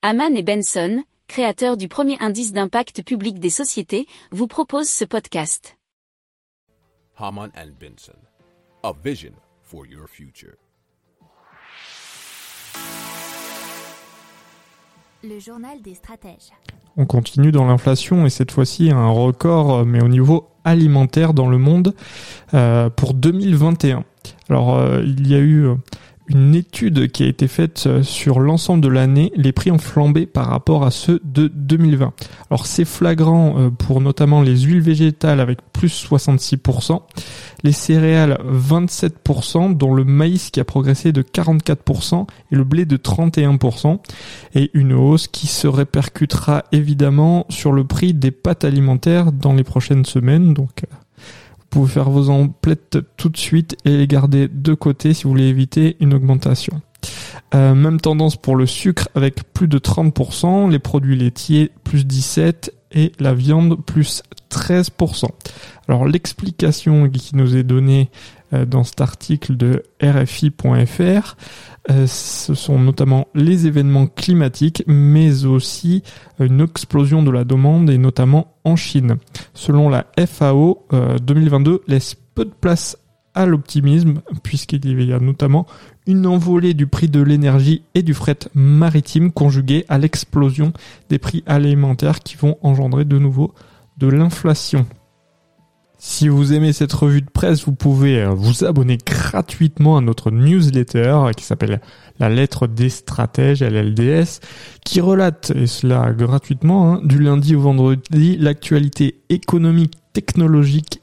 Haman et Benson, créateurs du premier indice d'impact public des sociétés, vous proposent ce podcast. Haman and Benson, a vision for your future. Le journal des stratèges. On continue dans l'inflation et cette fois-ci un record, mais au niveau alimentaire dans le monde euh, pour 2021. Alors euh, il y a eu une étude qui a été faite euh, sur l'ensemble de l'année, les prix ont flambé par rapport à ceux de 2020. Alors c'est flagrant euh, pour notamment les huiles végétales avec plus 66%, les céréales 27%, dont le maïs qui a progressé de 44% et le blé de 31%, et une hausse qui se répercutera évidemment sur le prix des pâtes alimentaires dans les prochaines semaines. Donc euh, vous pouvez faire vos emplettes tout de suite et les garder de côté si vous voulez éviter une augmentation. Euh, même tendance pour le sucre avec plus de 30%, les produits laitiers plus 17% et la viande plus 13%. Alors l'explication qui nous est donnée euh, dans cet article de RFI.fr, euh, ce sont notamment les événements climatiques, mais aussi une explosion de la demande, et notamment en Chine. Selon la FAO, 2022 euh, laisse peu de place à l'optimisme, puisqu'il y a notamment une envolée du prix de l'énergie et du fret maritime conjuguée à l'explosion des prix alimentaires qui vont engendrer de nouveau de l'inflation. Si vous aimez cette revue de presse, vous pouvez euh, vous abonner gratuitement à notre newsletter qui s'appelle La lettre des stratèges, LLDS, qui relate, et cela gratuitement, hein, du lundi au vendredi, l'actualité économique, technologique,